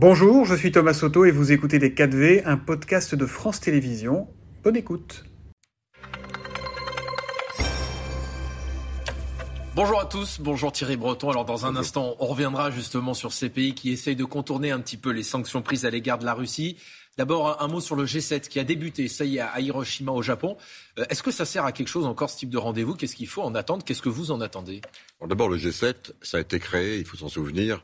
Bonjour, je suis Thomas Soto et vous écoutez Les 4V, un podcast de France Télévisions. Bonne écoute. Bonjour à tous, bonjour Thierry Breton. Alors dans un instant, on reviendra justement sur ces pays qui essayent de contourner un petit peu les sanctions prises à l'égard de la Russie. D'abord, un mot sur le G7 qui a débuté, ça y est, à Hiroshima au Japon. Euh, est-ce que ça sert à quelque chose encore ce type de rendez-vous? Qu'est-ce qu'il faut en attendre? Qu'est-ce que vous en attendez? D'abord, le G7, ça a été créé, il faut s'en souvenir,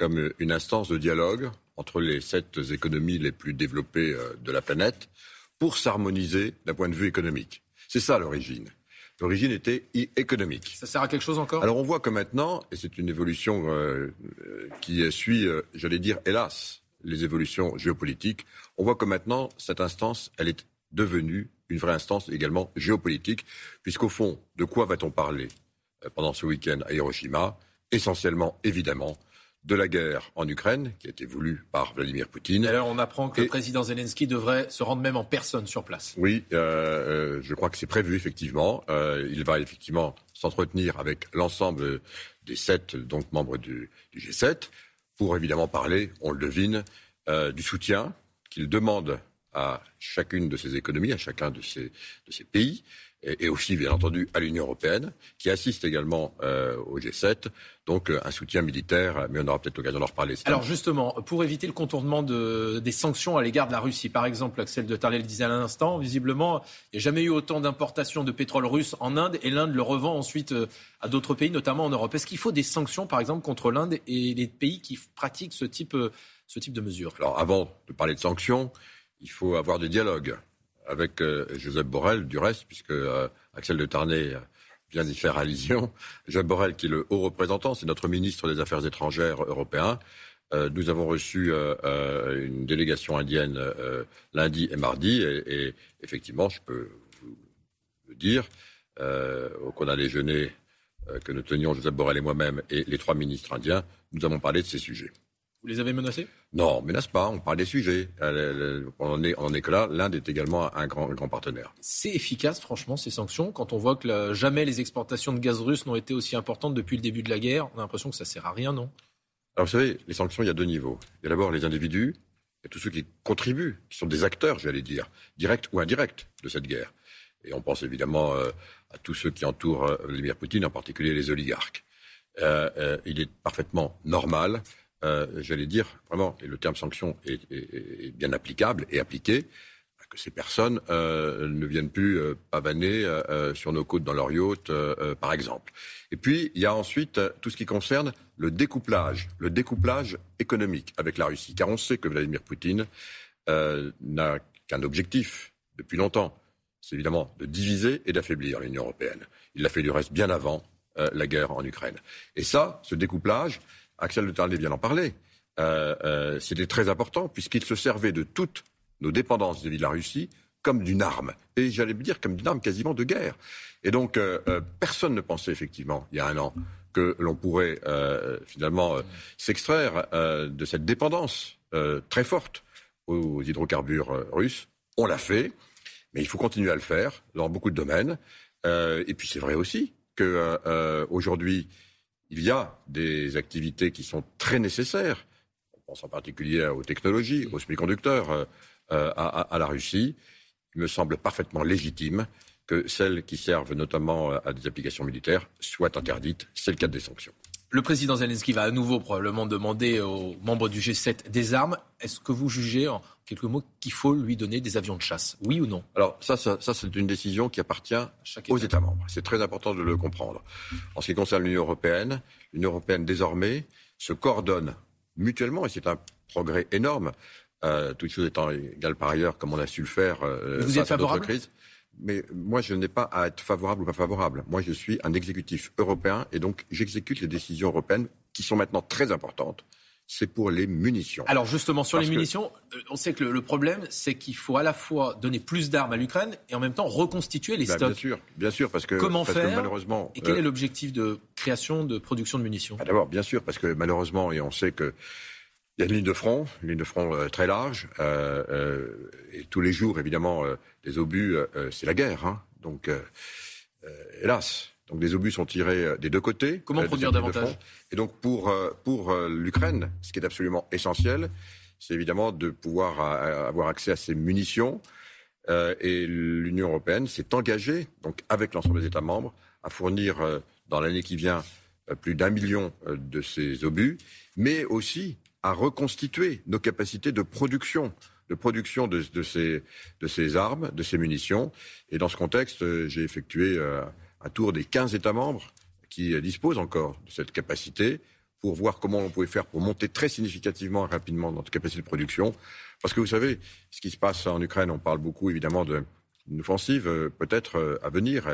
comme une instance de dialogue entre les sept économies les plus développées euh, de la planète pour s'harmoniser d'un point de vue économique. C'est ça l'origine. L'origine était économique. Ça sert à quelque chose encore? Alors on voit que maintenant, et c'est une évolution euh, qui suit, j'allais dire, hélas, les évolutions géopolitiques, on voit que maintenant, cette instance, elle est devenue une vraie instance également géopolitique, puisqu'au fond, de quoi va-t-on parler euh, pendant ce week-end à Hiroshima? Essentiellement, évidemment, de la guerre en Ukraine, qui a été voulue par Vladimir Poutine. Alors, on apprend que le président Zelensky devrait se rendre même en personne sur place. Oui, euh, euh, je crois que c'est prévu, effectivement. il va effectivement s'entretenir avec l'ensemble des sept donc, membres du G7 pour évidemment parler, on le devine, euh, du soutien qu'il demande à chacune de ces économies, à chacun de ces, de ces pays, et, aussi, bien entendu, à l'Union européenne, qui assiste également euh, au G7. Donc, euh, un soutien militaire, mais on aura peut-être l'occasion d'en reparler. Alors, justement, pour éviter le contournement de, des sanctions à l'égard de la Russie, par exemple, Axel de Tarlet le disait à l'instant, visiblement, il n'y a jamais eu autant d'importations de pétrole russe en Inde, et l'Inde le revend ensuite euh, à d'autres pays, notamment en Europe. Est-ce qu'il faut des sanctions, par exemple, contre l'Inde et les pays qui pratiquent ce type, ce type de mesures? Alors, avant de parler de sanctions, il faut avoir des dialogues avec euh, Joseph Borrell, du reste, puisque euh, Axel de Tarnay vient d'y faire allusion. Joseph Borrell, qui est le haut représentant, c'est notre ministre des Affaires étrangères européen. Euh, nous avons reçu une délégation indienne lundi et mardi, et, effectivement, je peux vous le dire, qu'on a déjeuné que nous tenions, Joseph Borrell et moi-même, et les trois ministres indiens, nous avons parlé de ces sujets. Vous les avez menacés? Non, on menace pas, on parle des sujets. Euh, on est, on est que là, l'Inde est également un grand, grand partenaire. C'est efficace, franchement, ces sanctions, quand on voit que jamais les exportations de gaz russe n'ont été aussi importantes depuis le début de la guerre. On a l'impression que ça sert à rien, non? Alors vous savez, les sanctions, il y a deux niveaux. Il y a d'abord les individus, et tous ceux qui contribuent, qui sont des acteurs, j'allais dire, directs ou indirects de cette guerre. Et on pense évidemment euh, à tous ceux qui entourent euh, Vladimir Poutine, en particulier les oligarques. il est parfaitement normal euh, j'allais dire, vraiment, et le terme sanction est, bien applicable et appliqué, que ces personnes euh, ne viennent plus euh, pavaner sur nos côtes dans leur yacht, par exemple. Et puis, il y a ensuite tout ce qui concerne le découplage, le découplage économique avec la Russie. Car on sait que Vladimir Poutine n'a qu'un objectif depuis longtemps, c'est évidemment de diviser et d'affaiblir l'Union européenne. Il l'a fait du reste bien avant la guerre en Ukraine. Et ça, ce découplage, Axel de Tarlet vient d'en parler, euh, euh, c'était très important puisqu'il se servait de toutes nos dépendances vis-à-vis de la Russie comme d'une arme. Et j'allais dire comme d'une arme quasiment de guerre. Et donc, euh, personne ne pensait effectivement, il y a un an, que l'on pourrait finalement s'extraire de cette dépendance très forte aux hydrocarbures russes. On l'a fait, mais il faut continuer à le faire dans beaucoup de domaines. et puis c'est vrai aussi qu'aujourd'hui, il y a des activités qui sont très nécessaires. On pense en particulier aux technologies, aux semi-conducteurs, euh, euh, à, la Russie. Il me semble parfaitement légitime que celles qui servent notamment à des applications militaires soient interdites. C'est le cas des sanctions. Le président Zelensky va à nouveau probablement demander aux membres du G7 des armes. Est-ce que vous jugez, en quelques mots, qu'il faut lui donner des avions de chasse? Oui ou non? Alors ça, ça, c'est une décision qui appartient aux États membres. C'est très important de le comprendre. En ce qui concerne l'Union européenne, l'Union européenne désormais se coordonne mutuellement, et c'est un progrès énorme, euh, toutes choses étant égales par ailleurs, comme on a su le faire euh, vous êtes favorable? Mais moi, je n'ai pas à être favorable ou pas favorable. Moi, je suis un exécutif européen et donc j'exécute les décisions européennes qui sont maintenant très importantes. C'est pour les munitions. Alors justement, sur les munitions, euh, on sait que le, problème, c'est qu'il faut à la fois donner plus d'armes à l'Ukraine et en même temps reconstituer les bah, stocks. Bien sûr, bien sûr, parce que comment faire malheureusement. Et quel est euh, l'objectif de création, de production de munitions? Bah, D'abord, bien sûr, parce que malheureusement, et on sait que il y a une ligne de front, une ligne de front euh, très large, euh, euh, et tous les jours, évidemment, les obus, c'est la guerre. Hein. donc, hélas. Donc des obus sont tirés des deux côtés. Comment produire davantage Et donc pour, pour l'Ukraine, ce qui est absolument essentiel, c'est évidemment de pouvoir avoir accès à ces munitions. et l'Union européenne s'est engagée, donc avec l'ensemble des États membres, à fournir dans l'année qui vient plus d'un million de ces obus, mais aussi à reconstituer nos capacités de production de production de, ces, de ces armes, de ces munitions. Et dans ce contexte, euh, j'ai effectué euh, un tour des 15 États membres qui euh, disposent encore de cette capacité pour voir comment on pouvait faire pour monter très significativement et rapidement notre capacité de production. Parce que vous savez, ce qui se passe en Ukraine, on parle beaucoup évidemment d'une offensive peut-être à venir.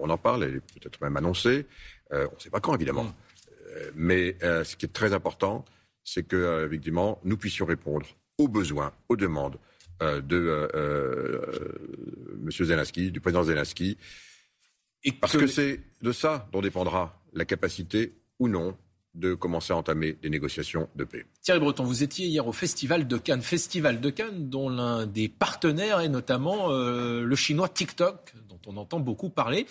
on en parle, elle est peut-être même annoncée. on ne sait pas quand, évidemment. Mm. mais ce qui est très important, c'est que, effectivement, nous puissions répondre aux besoins, aux demandes euh, de euh, euh, M. Zelensky, du président Zelensky. Et parce que, c'est de ça dont dépendra la capacité ou non de commencer à entamer des négociations de paix. Thierry Breton, vous étiez hier au Festival de Cannes, Festival de Cannes dont l'un des partenaires est notamment le chinois TikTok, dont on entend beaucoup parler.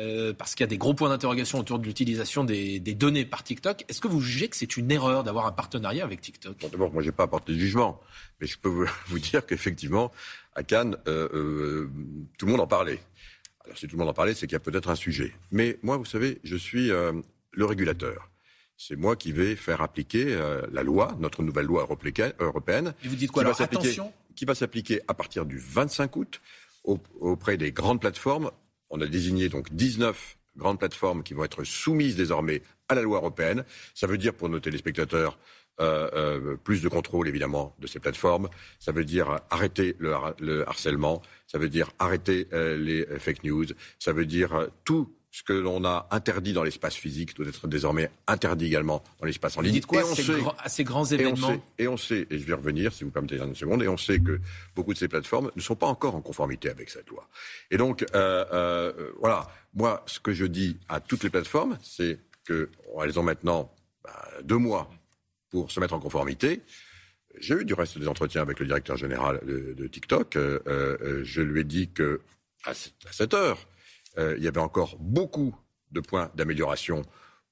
Euh, parce qu'il y a des gros points d'interrogation autour de l'utilisation des, données par TikTok. Est-ce que vous jugez que c'est une erreur d'avoir un partenariat avec TikTok? D'abord, moi, je n'ai pas apporté de jugement, mais je peux vous, dire qu'effectivement, à Cannes, euh, euh, tout le monde en parlait. Alors, si tout le monde en parlait, c'est qu'il y a peut-être un sujet. Mais moi, vous savez, je suis le régulateur. C'est moi qui vais faire appliquer la loi, notre nouvelle loi européenne. Et vous dites quoi alors, attention Qui va s'appliquer à partir du 25 août auprès des grandes plateformes on a désigné donc 19 grandes plateformes qui vont être soumises désormais à la loi européenne. Ça veut dire pour nos téléspectateurs euh, euh, plus de contrôle évidemment de ces plateformes. Ça veut dire arrêter le, harcèlement. Ça veut dire arrêter euh, les fake news. Ça veut dire tout ce que l'on a interdit dans l'espace physique doit être désormais interdit également dans l'espace en ligne. Dites quoi à ces grands événements et on, sait, et je vais revenir, si vous permettez une seconde, et on sait que beaucoup de ces plateformes ne sont pas encore en conformité avec cette loi. Et donc, euh, euh, voilà, moi, ce que je dis à toutes les plateformes, c'est qu'elles ont maintenant bah, deux mois pour se mettre en conformité. J'ai eu du reste des entretiens avec le directeur général de, TikTok. Euh, je lui ai dit que à cette heure, euh, il y avait encore beaucoup de points d'amélioration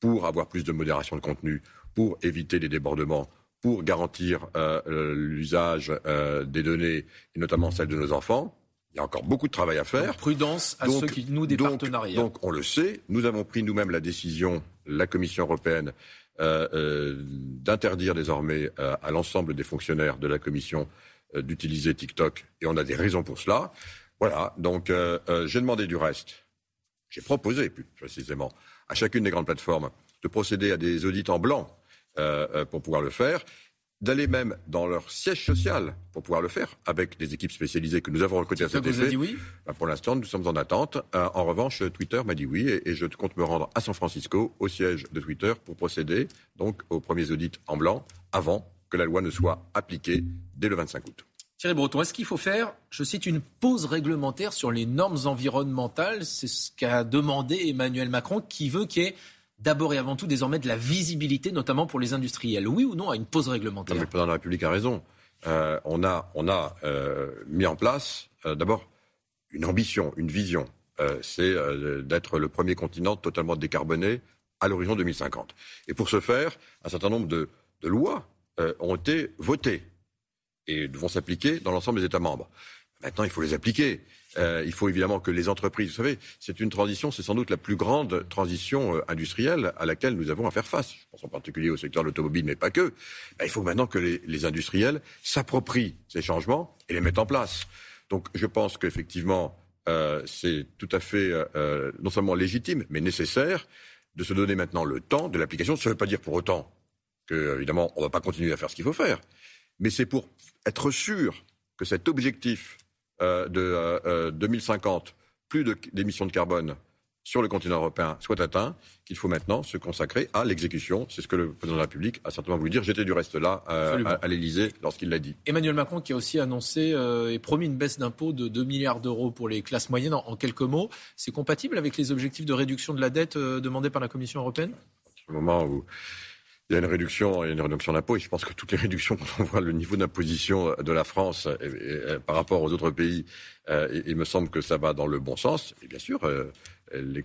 pour avoir plus de modération de contenu, pour éviter les débordements, pour garantir euh, l'usage euh, des données, et notamment celles de nos enfants. Il y a encore beaucoup de travail à faire. prudence à ceux qui nouent des partenariats. Donc on le sait, nous avons pris nous-mêmes la décision, la Commission européenne, d'interdire désormais à l'ensemble des fonctionnaires de la Commission d'utiliser TikTok, et on a des raisons pour cela. Voilà, donc j'ai demandé du reste j'ai proposé plus précisément à chacune des grandes plateformes de procéder à des audits en blanc euh, euh, pour pouvoir le faire, d'aller même dans leur siège social pour pouvoir le faire, avec des équipes spécialisées que nous avons recrutées à cet effet. Vous dit oui? Bah, pour l'instant, nous sommes en attente. Euh, en revanche, Twitter m'a dit oui et, et, je compte me rendre à San Francisco, au siège de Twitter, pour procéder donc aux premiers audits en blanc avant que la loi ne soit appliquée dès le 25 août. Thierry Breton, est-ce qu'il faut faire, je cite, une pause réglementaire sur les normes environnementales? C'est ce qu'a demandé Emmanuel Macron, qui veut qu'il y ait d'abord et avant tout désormais de la visibilité, notamment pour les industriels. Oui ou non à une pause réglementaire? Le président de la République a raison. Euh, on a, on a euh, mis en place euh, d'abord une ambition, une vision. C'est d'être le premier continent totalement décarboné à l'horizon 2050. Et pour ce faire, un certain nombre de, de lois ont été votées et vont s'appliquer dans l'ensemble des États membres. Maintenant, il faut les appliquer. Euh, il faut évidemment que les entreprises, vous savez, c'est une transition, c'est sans doute la plus grande transition euh, industrielle à laquelle nous avons à faire face. Je pense en particulier au secteur de l'automobile, mais pas que. Ben, il faut maintenant que les, industriels s'approprient ces changements et les mettent en place. Donc, je pense qu'effectivement, euh, c'est tout à fait euh, non seulement légitime, mais nécessaire de se donner maintenant le temps de l'application. Ça ne veut pas dire pour autant que, évidemment, on ne va pas continuer à faire ce qu'il faut faire mais c'est pour être sûr que cet objectif euh, de 2050, euh, euh, plus d'émissions de, carbone sur le continent européen soit atteint, qu'il faut maintenant se consacrer à l'exécution. C'est ce que le président de la République a certainement voulu dire. J'étais du reste là à, l'Élysée lorsqu'il l'a dit. Emmanuel Macron qui a aussi annoncé et promis une baisse d'impôts de 2 milliards d'euros pour les classes moyennes en, quelques mots. C'est compatible avec les objectifs de réduction de la dette demandés par la Commission européenne? Au moment où il y a une réduction, il y a une réduction d'impôts. Et je pense que toutes les réductions, quand on voit le niveau d'imposition de la France par rapport aux autres pays, euh, il, me semble que ça va dans le bon sens. Et bien sûr, euh, les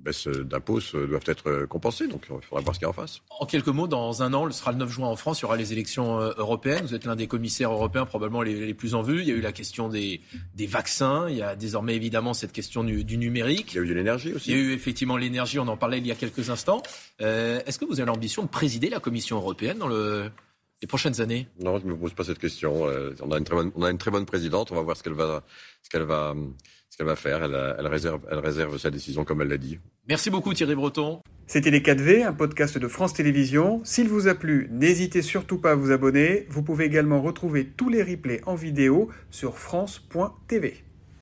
baisses d'impôts doivent être compensées. Donc il faudra voir ce qu'il y a en face. En quelques mots, dans un an, ce sera le 9 juin en France, il y aura les élections européennes. Vous êtes l'un des commissaires européens probablement les, plus en vue. Il y a eu la question des, des vaccins. Il y a désormais évidemment cette question du, du, numérique. Il y a eu de l'énergie aussi. Il y a eu effectivement l'énergie. On en parlait il y a quelques instants. Est-ce que vous avez l'ambition de présider la Commission européenne dans le les prochaines années Non, je ne me pose pas cette question. Euh, on, a une très bonne, on a une très bonne présidente. On va voir ce qu'elle va, ce qu'elle va, ce qu'elle va faire. Elle, elle, réserve, elle réserve sa décision comme elle l'a dit. Merci beaucoup Thierry Breton. C'était Les 4V, un podcast de France Télévisions. S'il vous a plu, n'hésitez surtout pas à vous abonner. Vous pouvez également retrouver tous les replays en vidéo sur France.tv.